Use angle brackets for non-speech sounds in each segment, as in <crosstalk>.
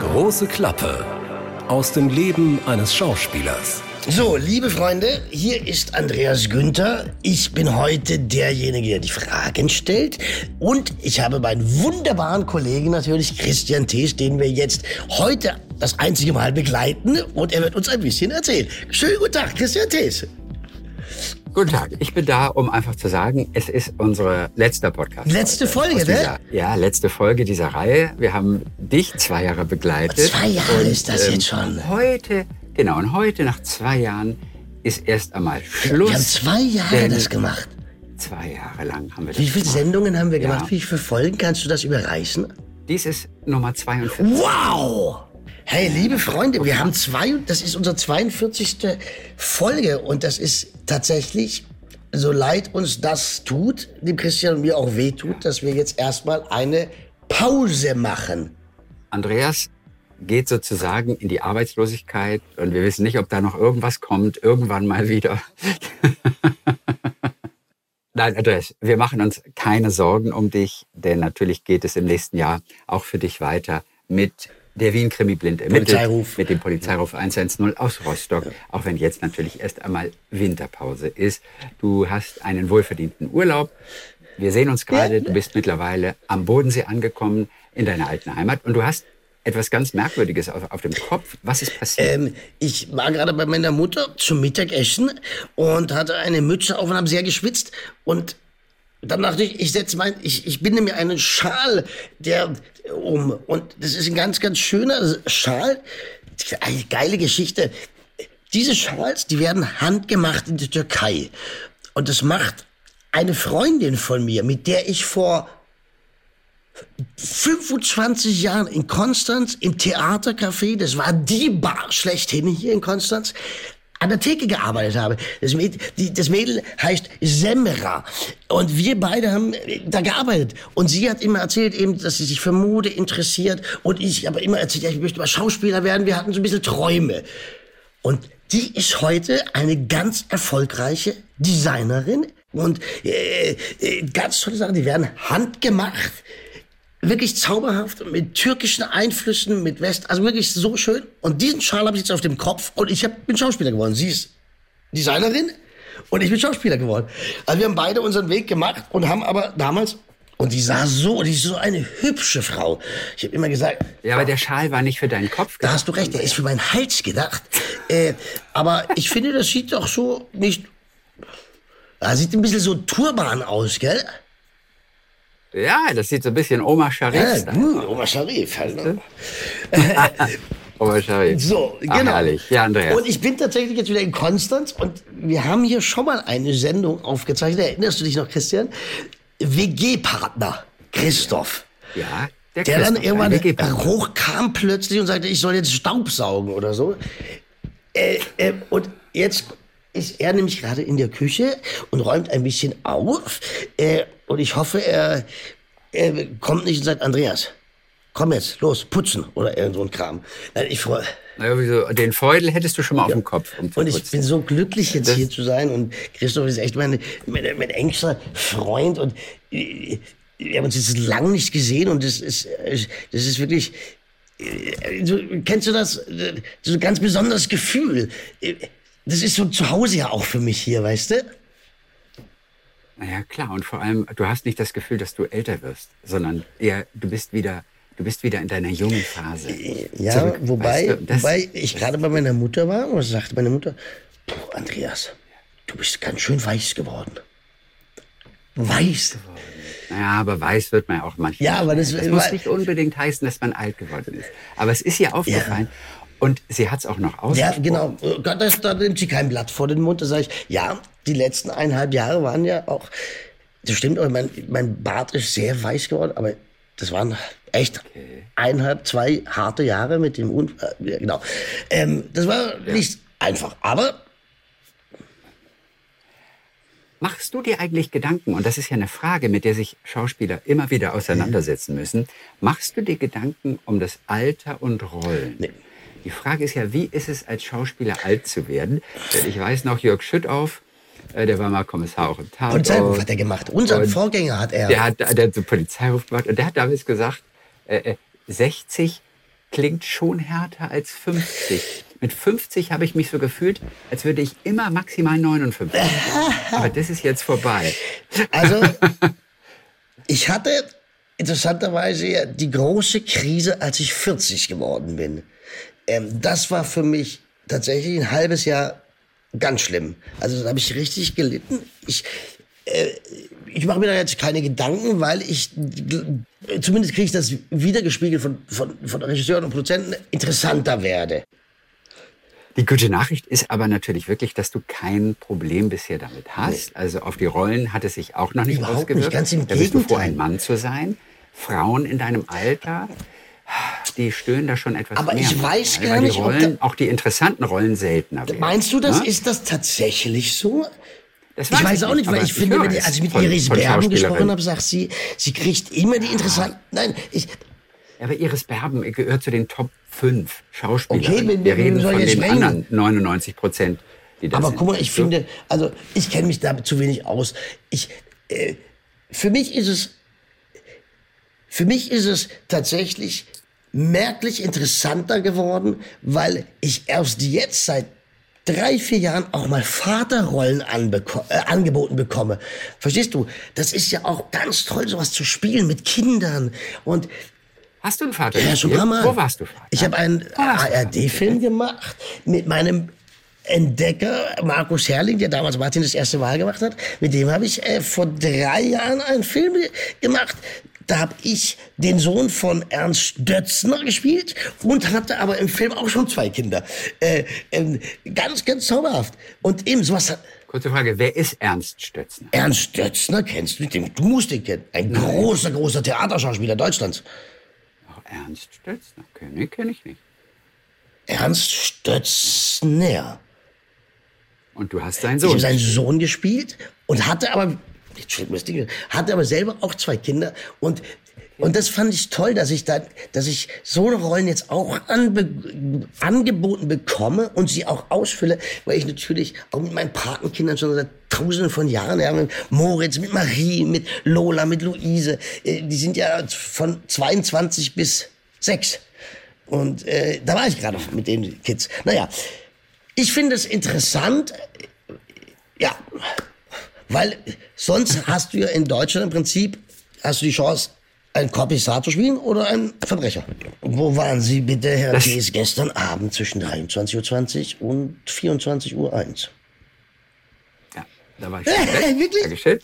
Große Klappe aus dem Leben eines Schauspielers. So, liebe Freunde, hier ist Andreas Günther. Ich bin heute derjenige, der die Fragen stellt. Und ich habe meinen wunderbaren Kollegen natürlich, Christian Thees, den wir jetzt heute das einzige Mal begleiten. Und er wird uns ein bisschen erzählen. Schönen guten Tag, Christian Thees. Guten Tag, ich bin da, um einfach zu sagen, es ist unsere letzte Podcast. Letzte Folge, ne? Ja, letzte Folge dieser Reihe. Wir haben dich zwei Jahre begleitet. Zwei Jahre und, ist das ähm, jetzt schon. Heute, genau, und heute nach zwei Jahren ist erst einmal Schluss. Wir haben zwei Jahre das gemacht. Zwei Jahre lang haben wir das Wie viele gemacht. Sendungen haben wir gemacht? Ja. Wie viele Folgen kannst du das überreißen? Dies ist Nummer 42. Wow! Hey, liebe Freunde, wir haben zwei, das ist unsere 42. Folge und das ist tatsächlich, so leid uns das tut, dem Christian und mir auch wehtut, dass wir jetzt erstmal eine Pause machen. Andreas geht sozusagen in die Arbeitslosigkeit und wir wissen nicht, ob da noch irgendwas kommt, irgendwann mal wieder. <laughs> Nein, Andreas, wir machen uns keine Sorgen um dich, denn natürlich geht es im nächsten Jahr auch für dich weiter mit der Wien Krimi blind ermittelt mit dem Polizeiruf 110 aus Rostock, ja. auch wenn jetzt natürlich erst einmal Winterpause ist. Du hast einen wohlverdienten Urlaub. Wir sehen uns gerade, du bist mittlerweile am Bodensee angekommen in deiner alten Heimat und du hast etwas ganz Merkwürdiges auf, auf dem Kopf. Was ist passiert? Ähm, ich war gerade bei meiner Mutter zum Mittagessen und hatte eine Mütze auf und habe sehr geschwitzt und dann dachte ich, ich setze mein, ich, ich binde mir einen Schal, der um und das ist ein ganz, ganz schöner Schal. Eine geile Geschichte. Diese Schals, die werden handgemacht in der Türkei und das macht eine Freundin von mir, mit der ich vor 25 Jahren in Konstanz im Theatercafé, das war die Bar schlechthin hier in Konstanz, an der Theke gearbeitet habe. Das Mädel, die, das Mädel heißt Semra. Und wir beide haben da gearbeitet. Und sie hat immer erzählt, eben, dass sie sich für Mode interessiert. Und ich habe immer erzählt, ja, ich möchte mal Schauspieler werden. Wir hatten so ein bisschen Träume. Und die ist heute eine ganz erfolgreiche Designerin. Und äh, äh, ganz tolle Sachen, die werden handgemacht wirklich zauberhaft mit türkischen Einflüssen, mit West, also wirklich so schön. Und diesen Schal habe ich jetzt auf dem Kopf und ich hab, bin Schauspieler geworden. Sie ist Designerin und ich bin Schauspieler geworden. Also wir haben beide unseren Weg gemacht und haben aber damals und die sah so, die ist so eine hübsche Frau. Ich habe immer gesagt. Ja, aber der Schal war nicht für deinen Kopf. Gedacht. Da hast du recht, der ist für meinen Hals gedacht. äh, aber ich finde, das sieht doch so nicht. Das sieht ein bisschen so Turban aus, gell? Ja, das sieht so ein bisschen Oma Sharif ja, uh, Oma Sharif. Halt, ne? <laughs> Oma Sharif. So, Ach, genau. Herrlich. Ja, Andreas. Und ich bin tatsächlich jetzt wieder in Konstanz und wir haben hier schon mal eine Sendung aufgezeichnet. Erinnerst du dich noch, Christian? WG-Partner Christoph. Ja, der, der dann irgendwann hochkam plötzlich und sagte, ich soll jetzt Staubsaugen oder so. Äh, äh, und jetzt ist er nämlich gerade in der Küche und räumt ein bisschen auf. Äh, und ich hoffe, er, er kommt nicht und sagt, Andreas, komm jetzt, los, putzen oder irgend so ein Kram. Ich freue Den Feudel hättest du schon mal ja. auf dem Kopf. Um und ich bin so glücklich, jetzt das hier zu sein. Und Christoph ist echt mein, mein, mein engster Freund. Und wir haben uns jetzt lange nicht gesehen. Und das ist, das ist wirklich. Also, kennst du das? So ein ganz besonderes Gefühl. Das ist so zu Hause ja auch für mich hier, weißt du? Naja, klar. Und vor allem, du hast nicht das Gefühl, dass du älter wirst, sondern eher, du bist wieder, du bist wieder in deiner jungen Phase. Ja, zurück, wobei, weißt du, wobei ich gerade bei meiner Mutter war und sagte meine Mutter, Andreas, du bist ganz schön weiß geworden. Weiß. geworden. Naja, aber weiß wird man ja auch manchmal. Ja, aber das, das muss nicht unbedingt heißen, dass man alt geworden ist. Aber es ist ihr aufgefallen. Ja. Und sie hat es auch noch ausgesprochen. Ja, genau. Das, da nimmt sie kein Blatt vor den Mund. Da sage ich, ja, die letzten eineinhalb Jahre waren ja auch, das stimmt, mein, mein Bart ist sehr weiß geworden, aber das waren echt okay. eineinhalb, zwei harte Jahre mit dem Unfall. Äh, genau. Ähm, das war ja. nicht einfach, aber Machst du dir eigentlich Gedanken, und das ist ja eine Frage, mit der sich Schauspieler immer wieder auseinandersetzen müssen, machst du dir Gedanken um das Alter und Rollen? Nee. Die Frage ist ja, wie ist es als Schauspieler alt zu werden? Denn ich weiß noch, Jörg Schüttauf, äh, der war mal Kommissar auch im Tatort. Polizeiruf hat er gemacht. Unseren und Vorgänger hat er. Der hat, der hat so Polizeiruf gemacht und der hat damals gesagt, äh, 60 äh, klingt schon härter als 50. Mit 50 habe ich mich so gefühlt, als würde ich immer maximal 59. <laughs> Aber das ist jetzt vorbei. Also, <laughs> ich hatte interessanterweise die große Krise, als ich 40 geworden bin. Ähm, das war für mich tatsächlich ein halbes Jahr ganz schlimm. Also da habe ich richtig gelitten. Ich, äh, ich mache mir da jetzt keine Gedanken, weil ich, zumindest kriege ich das wiedergespiegelt von, von, von Regisseuren und Produzenten, interessanter werde. Die gute Nachricht ist aber natürlich wirklich, dass du kein Problem bisher damit hast. Nee. Also auf die Rollen hat es sich auch noch nicht Überhaupt ausgewirkt. Nicht, ganz im da bist du froh, ein Mann zu sein. Frauen in deinem Alter, die stören da schon etwas aber mehr. Aber ich weiß gar nicht, die Rollen, auch die interessanten Rollen seltener werden. Meinst du, das ja? ist das tatsächlich so? Das weiß ich weiß auch nicht, weil ich, ich finde, wenn ich, als ich mit von, Iris Berben gesprochen habe, sagt sie, sie kriegt immer die interessanten. Nein, ich. Aber Iris Berben gehört zu den Top 5 Schauspielern. Okay, wir, wir reden von den sprechen. anderen 99 Prozent. Aber guck mal, ich so. finde, also ich kenne mich da zu wenig aus. Ich, äh, für mich ist es, für mich ist es tatsächlich merklich interessanter geworden, weil ich erst jetzt seit drei, vier Jahren auch mal Vaterrollen äh, angeboten bekomme. Verstehst du? Das ist ja auch ganz toll, sowas zu spielen mit Kindern. Und Hast du einen Vater? Ja, schon Mal. Wo warst du Vater? Ich habe einen ARD-Film gemacht mit meinem Entdecker Markus Herrling, der damals Martin das erste Mal gemacht hat. Mit dem habe ich äh, vor drei Jahren einen Film gemacht. Da habe ich den Sohn von Ernst Dötzner gespielt und hatte aber im Film auch schon zwei Kinder. Äh, äh, ganz, ganz zauberhaft. Und eben sowas hat. Kurze Frage, wer ist Ernst Stötzner? Ernst Stötzner kennst du, den, du musst ihn kennen. Ein Nein. großer, großer Theaterschauspieler Deutschlands. Ach, Ernst Stötzner, kenne kenn ich nicht. Ernst Stötzner. Und du hast seinen Sohn. Ich habe seinen Sohn gespielt und hatte aber hatte aber selber auch zwei Kinder und und das fand ich toll, dass ich da, dass ich so eine Rollen jetzt auch anbe angeboten bekomme und sie auch ausfülle, weil ich natürlich auch mit meinen Patenkindern schon seit Tausenden von Jahren, ja, mit Moritz, mit Marie, mit Lola, mit Luise, äh, die sind ja von 22 bis 6. Und äh, da war ich gerade mit den Kids. Naja, ich finde es interessant, ja, weil sonst hast du ja in Deutschland im Prinzip, hast du die Chance, einen Kommissar zu spielen oder einen Verbrecher. Wo waren Sie bitte, Herr das Thies, gestern Abend zwischen 23.20 Uhr und 24.01 Uhr? Ja, da war ich schon Wirklich? Dankeschön.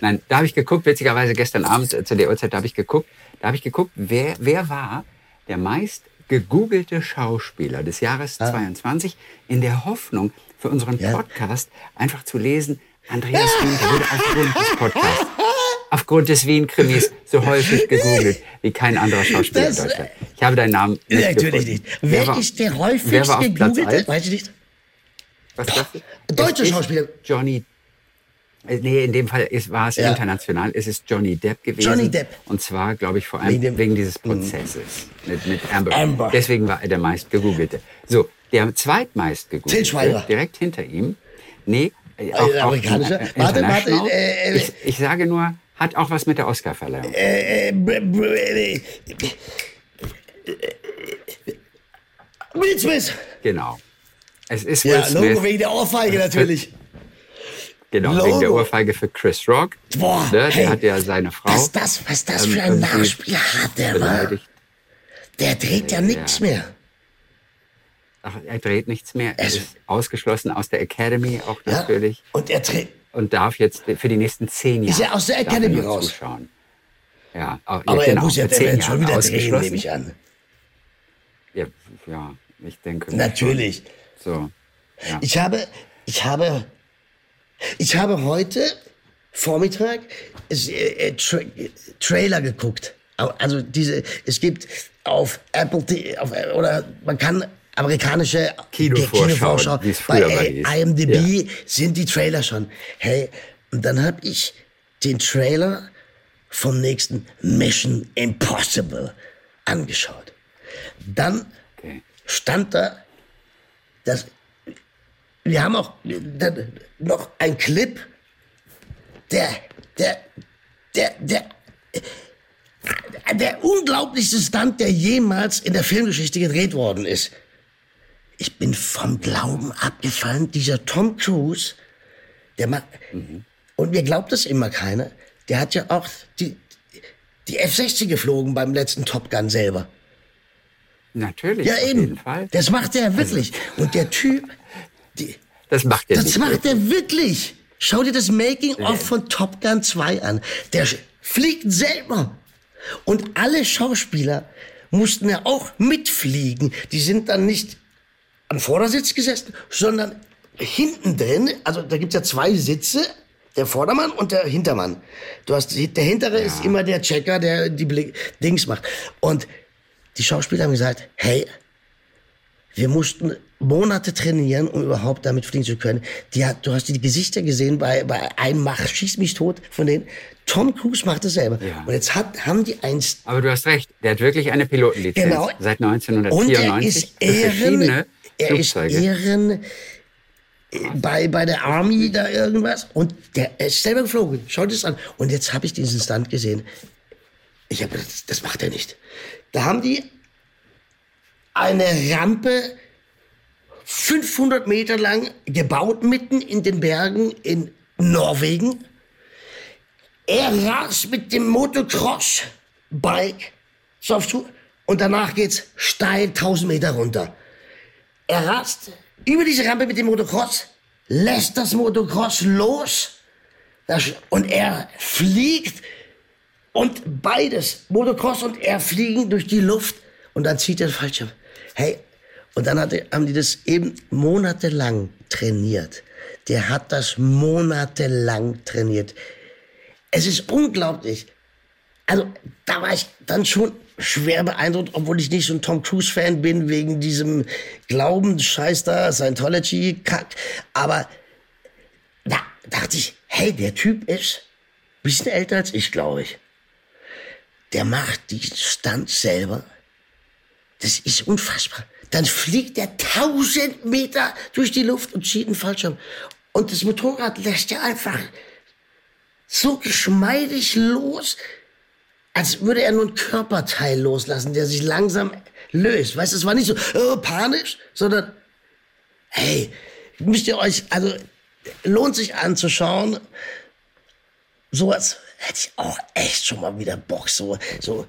Nein, da habe ich geguckt, witzigerweise gestern Abend äh, zu der Uhrzeit habe ich geguckt, da habe ich geguckt, wer, wer war der meist gegoogelte Schauspieler des Jahres ah. 22 in der Hoffnung für unseren Podcast ja. einfach zu lesen, Andreas Wien wurde aufgrund des Podcasts, aufgrund des Wien-Krimis so häufig gegoogelt wie kein anderer Schauspieler das, in Deutschland. Ich habe deinen Namen nicht Natürlich nicht. Wer, wer war, ist der häufigst gegoogelte? Weiß ich nicht. Was das? Deutsche Schauspieler. Johnny äh, Nee, in dem Fall ist, war es ja. international. Es ist Johnny Depp gewesen. Johnny Depp. Und zwar, glaube ich, vor allem wegen, wegen dieses. Prozesses mit, mit Amber. Amber. Deswegen war er der meist gegoogelte. So, der zweitmeist gegoogelte, direkt hinter ihm. Nee, äh, äh, amerikanischer. Auch, äh, warte, warte. Äh, ich, ich, sage nur, hat auch was mit der Oscarverleihung. Äh, Will Smith. Genau. Es ist Will ja, Smith. Logo wegen der Ohrfeige natürlich. Genau, Logo. wegen der Ohrfeige für Chris Rock. Boah, ne, der hey, hat ja seine Frau. Was das, was das für ein Nachspiel hat, der war. Der dreht ja nichts mehr. Ach, er dreht nichts mehr. Er ist ausgeschlossen aus der Academy auch ja, natürlich. Und er dreht. Und darf jetzt für die nächsten zehn Jahre. Ist er aus der Academy raus? Zuschauen. Ja, auch, aber ja, genau, er muss jetzt er schon wieder drehen, nehme ich an. Ja, ja ich denke. Natürlich. So. Ja. Ich habe, ich habe, ich habe heute Vormittag äh, äh, Tra Trailer geguckt. Also diese, es gibt auf Apple auf, oder man kann amerikanische Kinovorschau, Kino bei IMDb ja. sind die Trailer schon. Hey, und dann habe ich den Trailer vom nächsten Mission Impossible angeschaut. Dann okay. stand da, dass wir haben auch noch ein Clip, der, der, der, der, der unglaublichste Stunt, der jemals in der Filmgeschichte gedreht worden ist. Ich bin vom Glauben abgefallen. Dieser Tom Cruise, der macht, mhm. und mir glaubt das immer keiner, der hat ja auch die, die F-16 geflogen beim letzten Top Gun selber. Natürlich. Ja, eben. Das macht er wirklich. Also, und der Typ, die, das macht er Das macht er wirklich. Schau dir das Making-of von Top Gun 2 an. Der fliegt selber. Und alle Schauspieler mussten ja auch mitfliegen. Die sind dann nicht am Vordersitz gesessen, sondern hinten drin. Also da gibt's ja zwei Sitze. Der Vordermann und der Hintermann. Du hast, der Hintere ja. ist immer der Checker, der die Blick, Dings macht. Und die Schauspieler haben gesagt, hey, wir mussten Monate trainieren, um überhaupt damit fliegen zu können. Die hat, du hast die Gesichter gesehen bei, bei einem Mach, schieß mich tot von denen. Tom Cruise macht es selber. Ja. Und jetzt hat, haben die eins. Aber du hast recht, der hat wirklich eine Pilotenlizenz. Genau. Seit 1994. Und er ist Ehren, er ist Ehren äh, bei, bei der Army da irgendwas. Und der ist selber geflogen. Schaut es an. Und jetzt habe ich diesen Stand gesehen. Ich habe das, das macht er nicht. Da haben die eine Rampe 500 Meter lang gebaut, mitten in den Bergen in Norwegen. Er rast mit dem Motocross-Bike und danach geht's steil 1000 Meter runter. Er rast über diese Rampe mit dem Motocross, lässt das Motocross los und er fliegt und beides, Motocross und er fliegen durch die Luft und dann zieht er den Fallschirm. Hey, und dann hatte, haben die das eben monatelang trainiert. Der hat das monatelang trainiert. Es ist unglaublich. Also, da war ich dann schon schwer beeindruckt, obwohl ich nicht so ein Tom Cruise-Fan bin, wegen diesem Glaubensscheiß da, Scientology-Kack. Aber da dachte ich, hey, der Typ ist ein bisschen älter als ich, glaube ich. Der macht diesen Stand selber. Das ist unfassbar. Dann fliegt er tausend Meter durch die Luft und zieht einen Fallschirm. Und das Motorrad lässt er einfach so geschmeidig los, als würde er nur ein Körperteil loslassen, der sich langsam löst. Weißt du, es war nicht so oh, panisch, sondern hey, müsst ihr euch, also lohnt sich anzuschauen. Sowas hätte ich auch echt schon mal wieder Bock. So, so.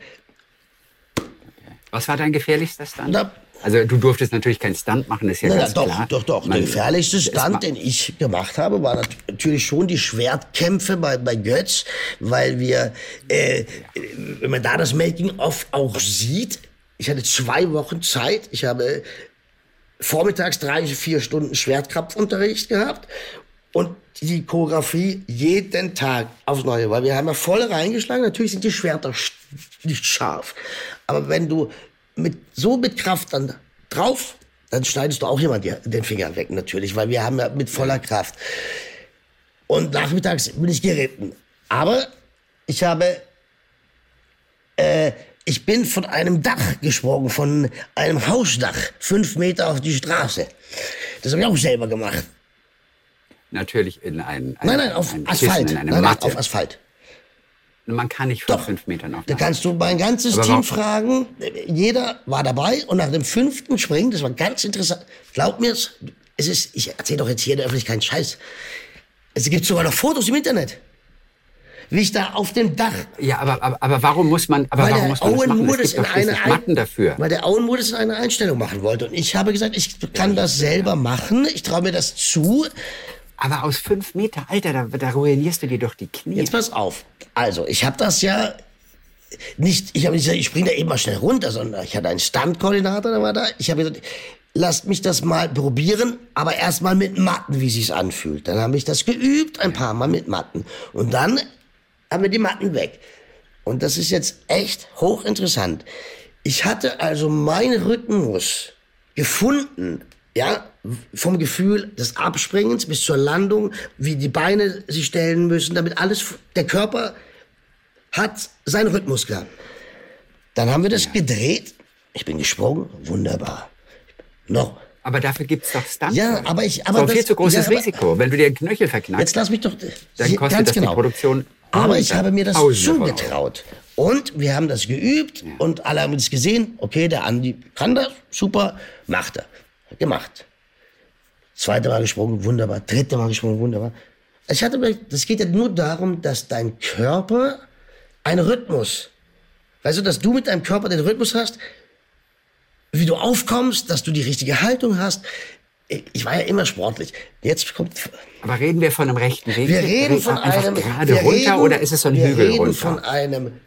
Was war dein gefährlichster Stand? Na, also du durftest natürlich keinen Stunt machen, ist ja na, ganz doch, klar. Doch, doch, doch. Der gefährlichste Stunt, den ich gemacht habe, war natürlich schon die Schwertkämpfe bei, bei Götz, weil wir, äh, wenn man da das Making-of auch sieht, ich hatte zwei Wochen Zeit, ich habe vormittags drei, vier Stunden Schwertkrampfunterricht gehabt und die Choreografie jeden Tag aufs Neue, weil wir haben ja voll reingeschlagen. Natürlich sind die Schwerter nicht scharf, aber wenn du mit, so mit Kraft dann drauf, dann schneidest du auch jemand den Finger weg, natürlich, weil wir haben ja mit voller Kraft. Und nachmittags bin ich geritten. Aber ich habe, äh, ich bin von einem Dach gesprungen, von einem Hausdach, fünf Meter auf die Straße. Das habe ich auch selber gemacht. Natürlich in einen, ein, nein, nein, auf Asphalt. Kissen, nein, nein, auf Asphalt. Man kann nicht von Doch. fünf Metern auf. Da kannst du mein ganzes Aber Team fragen. Jeder war dabei und nach dem fünften Springen, das war ganz interessant. Glaub mir's, es ist, ich erzähle doch jetzt hier in der Öffentlichkeit keinen Scheiß. Es gibt sogar noch Fotos im Internet. Wie ich da auf dem Dach. Ja, aber, aber, aber warum muss man, aber weil warum muss man Owen das machen? Moore es gibt in eine Matten dafür. Weil der Owen Moore das in einer Einstellung machen wollte. Und ich habe gesagt, ich kann das selber machen. Ich traue mir das zu. Aber aus fünf Meter, Alter, da, da ruinierst du dir doch die Knie. Jetzt pass auf. Also, ich habe das ja nicht, ich habe nicht gesagt, ich springe da eben mal schnell runter, sondern ich hatte einen Standkoordinator, der war da. Ich habe gesagt, lasst mich das mal probieren, aber erstmal mit Matten, wie sich's anfühlt. Dann habe ich das geübt, ein paar Mal mit Matten. Und dann haben wir die Matten weg. Und das ist jetzt echt hochinteressant. Ich hatte also meinen Rhythmus gefunden, ja, vom Gefühl des Abspringens bis zur Landung, wie die Beine sich stellen müssen, damit alles, der Körper hat seinen Rhythmus gehabt. Dann haben wir das ja. gedreht. Ich bin gesprungen. Wunderbar. Noch. Aber dafür gibt's doch Stunts. Ja, aber ich, aber das ist viel zu großes ja, Risiko. Wenn du dir den Knöchel verknallst. Jetzt lass mich doch. Dann kostet das genau. die Produktion. Aber ich habe mir das zugetraut. Und wir haben das geübt ja. und alle haben es gesehen. Okay, der Andi kann das, super, macht er. Gemacht. Zweite Mal gesprungen, wunderbar. Dritte Mal gesprungen, wunderbar. Ich hatte, das geht ja nur darum, dass dein Körper einen Rhythmus, weißt du, dass du mit deinem Körper den Rhythmus hast, wie du aufkommst, dass du die richtige Haltung hast. Ich war ja immer sportlich. Jetzt kommt. Aber reden wir von einem rechten Weg? Wir reden von einem gerade runter reden, oder ist es so ein wir Hügel reden runter? von einem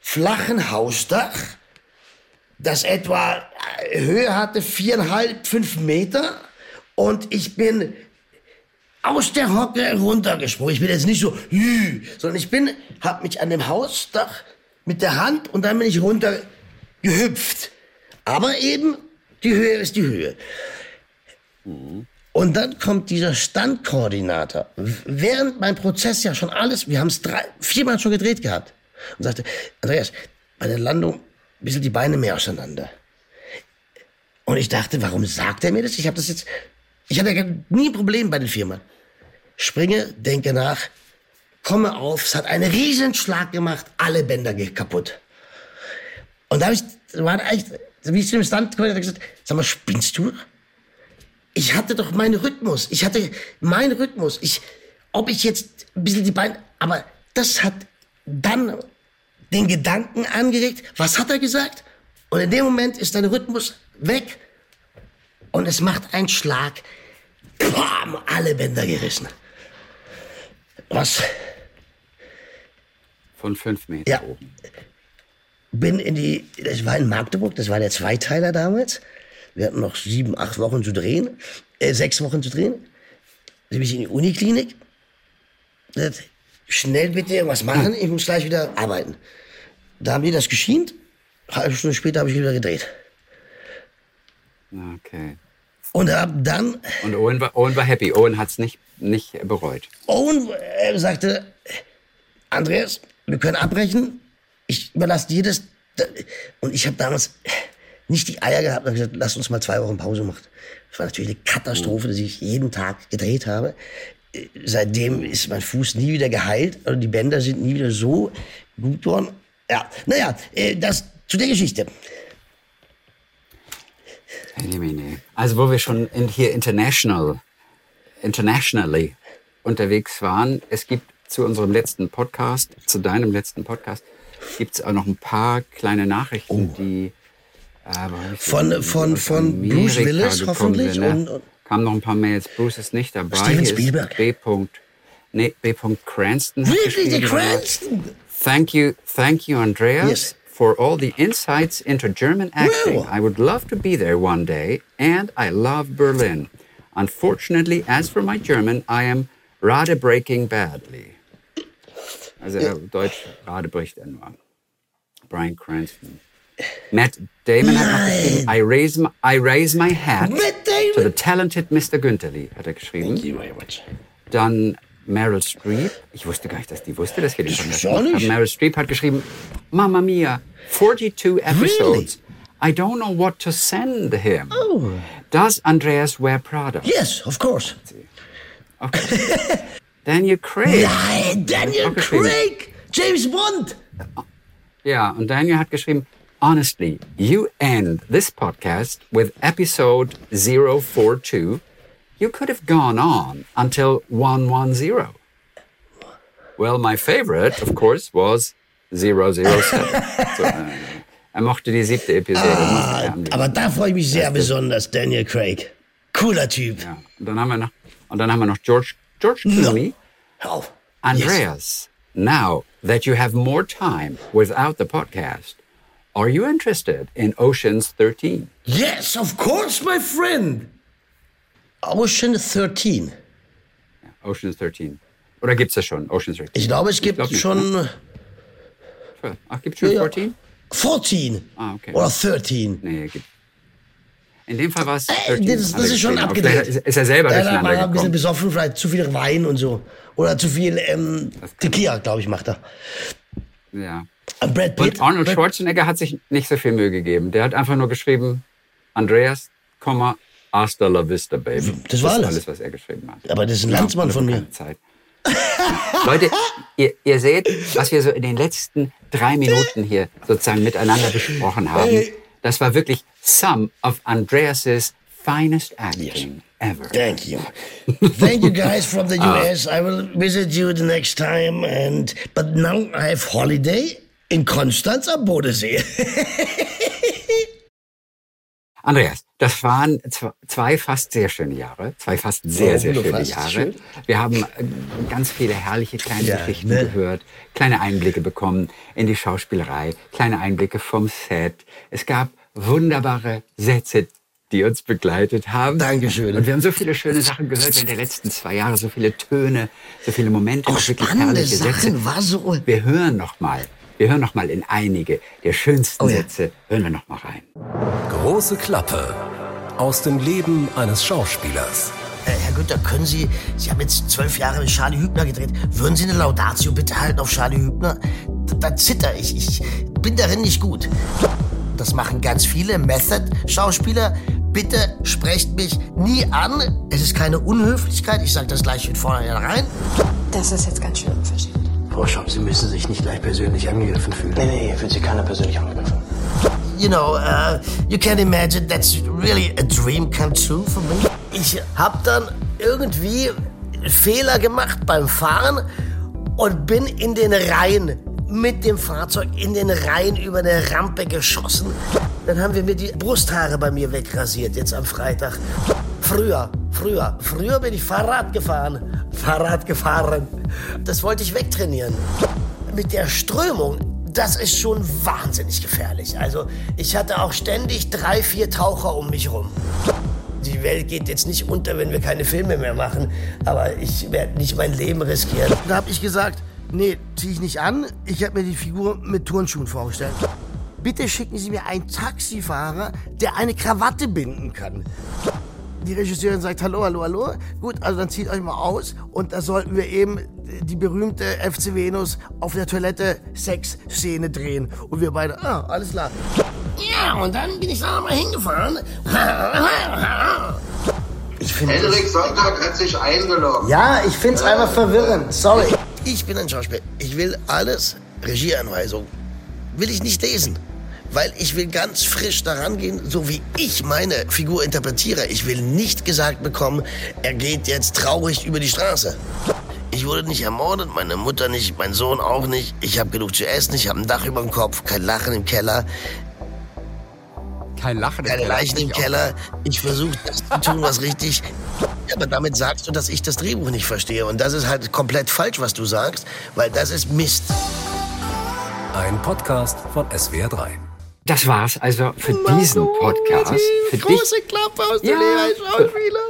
flachen Hausdach, das etwa Höhe hatte viereinhalb, fünf Meter, und ich bin aus der Hocke runtergesprungen. Ich bin jetzt nicht so, sondern ich bin, hab mich an dem Hausdach mit der Hand und dann bin ich runter gehüpft. Aber eben, die Höhe ist die Höhe. Und dann kommt dieser Standkoordinator, während mein Prozess ja schon alles, wir haben es viermal schon gedreht gehabt, und sagte, Andreas, bei der Landung ein bisschen die Beine mehr auseinander. Und ich dachte, warum sagt er mir das? Ich habe das jetzt, ich hatte nie ein Problem bei den Firmen. Springe, denke nach, komme auf, es hat einen riesen Schlag gemacht, alle Bänder gehen kaputt. Und da habe ich, war eigentlich, wie ich zu dem Stand gekommen gesagt, sag mal, spinnst du? Ich hatte doch meinen Rhythmus. Ich hatte meinen Rhythmus. Ich, ob ich jetzt ein bisschen die Beine, aber das hat dann den Gedanken angeregt, was hat er gesagt? Und in dem Moment ist dein Rhythmus weg und es macht einen Schlag. Bam, alle Bänder gerissen. Was? Von fünf Meter Ja. oben. Bin in die, das war in Magdeburg, das war der Zweiteiler damals. Wir hatten noch sieben, acht Wochen zu drehen, äh, sechs Wochen zu drehen. Dann bin ich in die Uniklinik. Das, Schnell bitte irgendwas machen, ich muss gleich wieder arbeiten. Da haben die das geschient. Eine halbe Stunde später habe ich wieder gedreht. Okay. Und ab dann, Und Owen war, Owen war happy. Owen hat es nicht, nicht bereut. Owen äh, sagte, Andreas, wir können abbrechen. Ich überlasse dir das. Und ich habe damals nicht die Eier gehabt und gesagt, lass uns mal zwei Wochen Pause machen. Das war natürlich eine Katastrophe, dass ich jeden Tag gedreht habe. Seitdem ist mein Fuß nie wieder geheilt. Also die Bänder sind nie wieder so gut geworden. Ja, naja, äh, das zu der Geschichte. Elimine. Also wo wir schon in, hier international, internationally unterwegs waren, es gibt zu unserem letzten Podcast, zu deinem letzten Podcast, gibt es auch noch ein paar kleine Nachrichten, die äh, Oh. Von- die von- von Bruce Willis hoffentlich sind, ne? und- und- Kamen noch ein paar Mails. Bruce ist nicht dabei. Steven Spielberg. B. Nee, B. Cranston. Wirklich, der Cranston? Thank you, thank you, Andreas, Yes. For all the insights into German acting. Well. I would love to be there one day, and I love Berlin. Unfortunately, as for my German, I am rather breaking badly. Also er Deutsch gerade bricht er nur. Brian Cranston. Matt Damon hat noch geschrieben, I raise, my, I raise my hat to the talented Mr. Güntherli, hat er geschrieben. Thank you very much. Dann Meryl Streep. Ich wusste gar nicht, dass die wusste, dass wir den Podcast haben. Meryl Streep hat geschrieben, Mamma Mia, 42 episodes. I don't know what to send him. Oh. Does Andreas wear Prada? Yes, of course. <laughs> Okay. Daniel Craig. Nein, Daniel. Craig, James Bond. Ja, und Daniel hat geschrieben, honestly, you end this podcast with episode 042. You could have gone on until 110. Well, my favorite, of course, was 007. <laughs> so, äh, er mochte die siebte Episode. liebsten. Aber da freue ich mich sehr besonders, Daniel Craig. Cooler Typ. ja. und, dann haben wir noch, und dann haben wir noch George, George Clooney. Hör auf. Andreas, now that you have more time without the podcast, are you interested in Ocean's 13? Yes, of course, my friend. Ocean 13. Ocean's 13. Oder gibt's das schon? Ocean's 13? Ich glaube, es gibt glaub nicht, schon? Ach, gibt's schon Ja, ja. 14? 14 Ah, okay. oder 13. Nee, gibt. In dem Fall war es Äh, 13. das, das ist schon abgedreht. Ist, ist er selber war durcheinander er ein bisschen gekommen? besoffen, vielleicht zu viel Wein und so. Oder zu viel ähm, Tequila, glaube ich, macht er. Ja. Äh, Brad Pitt. Und Arnold Brad- Schwarzenegger hat sich nicht so viel Mühe gegeben. Der hat einfach nur geschrieben, Andreas, Komma, hasta la vista, baby. Das war alles. alles, was er geschrieben hat. Aber das ist ein Landsmann Ja, von mir. Zeit. <laughs> Leute, ihr, ihr seht, was wir so in den letzten drei Minuten hier sozusagen miteinander besprochen haben. Das war wirklich some of Andreas's finest acting. Ever. Thank you. Thank you guys from the <laughs> US. I will visit you the next time and but now I have holiday in Konstanz am Bodensee. <laughs> Andreas, das waren zwei fast sehr schöne Jahre, zwei fast sehr, sehr schöne Jahre. Schön. Wir haben äh, ganz viele herrliche kleine ja, Geschichten ne? gehört, kleine Einblicke bekommen in die Schauspielerei, kleine Einblicke vom Set. Es gab wunderbare Sätze, die uns begleitet haben. Dankeschön. Und wir haben so viele schöne Sachen gehört während der letzten zwei Jahre, so viele Töne, so viele Momente, auch wirklich herrliche Sachen, Sätze. War so wir hören noch mal wir hören noch mal in einige der schönsten oh ja. Sätze. Hören wir noch mal rein. Große Klappe aus dem Leben eines Schauspielers. Äh, Herr Günther, können Sie, Sie haben jetzt zwölf Jahre mit Charlie Hübner gedreht, würden Sie eine Laudatio bitte halten auf Charlie Hübner? Da, da zitter ich, ich bin darin nicht gut. Das machen ganz viele Method-Schauspieler. Bitte sprecht mich nie an. Es ist keine Unhöflichkeit. Ich sage das gleich von vornherein. Das ist jetzt ganz schön unverschämt. Frau Schopp, Sie müssen sich nicht gleich persönlich angegriffen fühlen. Nee, nee, fühlt sich keiner persönlich angegriffen. You know, uh, you can't imagine that's really a dream come true for me. Ich hab dann irgendwie Fehler gemacht beim Fahren und bin in den Reihen mit dem Fahrzeug in den Reihen über eine Rampe geschossen. Dann haben wir mir die Brusthaare bei mir wegrasiert, jetzt am Freitag. Früher, früher, früher bin ich Fahrrad gefahren. Fahrrad gefahren. Das wollte ich wegtrainieren. Mit der Strömung, das ist schon wahnsinnig gefährlich. Also ich hatte auch ständig drei, vier Taucher um mich rum. Die Welt geht jetzt nicht unter, wenn wir keine Filme mehr machen, aber ich werde nicht mein Leben riskieren. Da habe ich gesagt, nee, ziehe ich nicht an. Ich habe mir die Figur mit Turnschuhen vorgestellt. Bitte schicken Sie mir einen Taxifahrer, der eine Krawatte binden kann die Regisseurin sagt, hallo, hallo, hallo. Gut, also dann zieht euch mal aus. Und da sollten wir eben die berühmte FC Venus auf der Toilette Sex-Szene drehen. Und wir beide, ah, alles klar. Ja, und dann bin ich da mal hingefahren. Ich Henrik Sonntag hat sich eingeloggt. Ja, ich find's einfach verwirrend. Sorry. Ich bin ein Schauspieler. Ich will alles, Regieanweisung, will ich nicht lesen weil ich will ganz frisch daran gehen, so wie ich meine Figur interpretiere. Ich will nicht gesagt bekommen, er geht jetzt traurig über die Straße. Ich wurde nicht ermordet, meine Mutter nicht, mein Sohn auch nicht. Ich habe genug zu essen, ich habe ein Dach über dem Kopf, kein Lachen im Keller. Kein Lachen im Keine Keller. Leichen im Keller. Ich versuche das zu tun, was richtig. Aber damit sagst du, dass ich das Drehbuch nicht verstehe. Und das ist halt komplett falsch, was du sagst, weil das ist Mist. Ein Podcast von SWR3. Das war's also für Marco, diesen Podcast. Für große dich. Klappe aus ja, dem Schauspieler.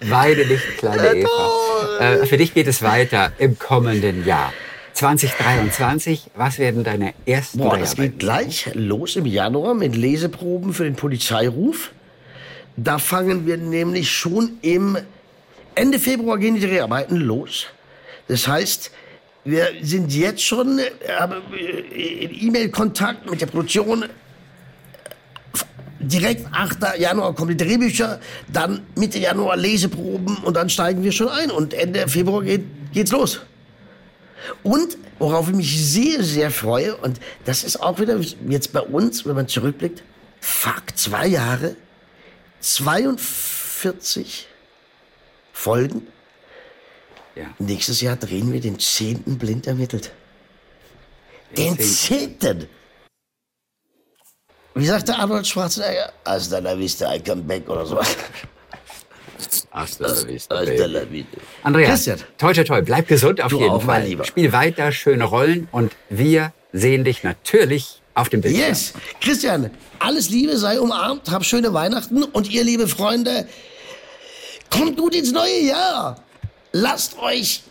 Weide nicht, kleine Eva. Äh, für dich geht es weiter im kommenden Jahr. 2023, was werden deine ersten Boah, das geht gleich los im Januar mit Leseproben für den Polizeiruf. Da fangen wir nämlich schon im Ende Februar gehen die Dreharbeiten los. Das heißt, wir sind jetzt schon äh, in E-Mail-Kontakt mit der Produktion. Direkt 8. Januar kommen die Drehbücher, dann Mitte Januar Leseproben und dann steigen wir schon ein. Und Ende Februar geht, geht's los. Und worauf ich mich sehr, sehr freue, und das ist auch wieder jetzt bei uns, wenn man zurückblickt, fuck, zwei Jahre, 42 Folgen, ja. Nächstes Jahr drehen wir den zehnten blind ermittelt. Den zehnten! Wie sagt der Arnold Schwarzenegger? Hasta la vista, I come back oder so. Hasta la vista. Hasta la vista. Andreas, Christian. toi, toi, toi, bleib gesund auf du jeden auch, Fall. Spiel weiter schöne Rollen und wir sehen dich natürlich auf dem Bildschirm. Yes. Christian, alles Liebe, sei umarmt, hab schöne Weihnachten und ihr, liebe Freunde, kommt gut ins neue Jahr. Lasst euch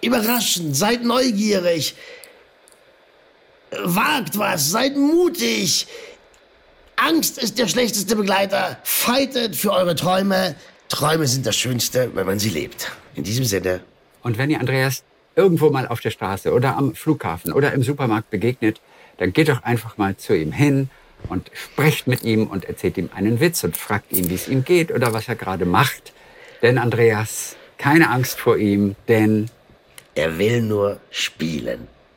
überraschen, seid neugierig, wagt was, seid mutig. Angst ist der schlechteste Begleiter. Fightet für eure Träume. Träume sind das Schönste, wenn man sie lebt. In diesem Sinne. Und wenn ihr Andreas irgendwo mal auf der Straße oder am Flughafen oder im Supermarkt begegnet, dann geht doch einfach mal zu ihm hin und sprecht mit ihm und erzählt ihm einen Witz und fragt ihn, wie es ihm geht oder was er gerade macht. Denn Andreas Keine Angst vor ihm, denn er will nur spielen.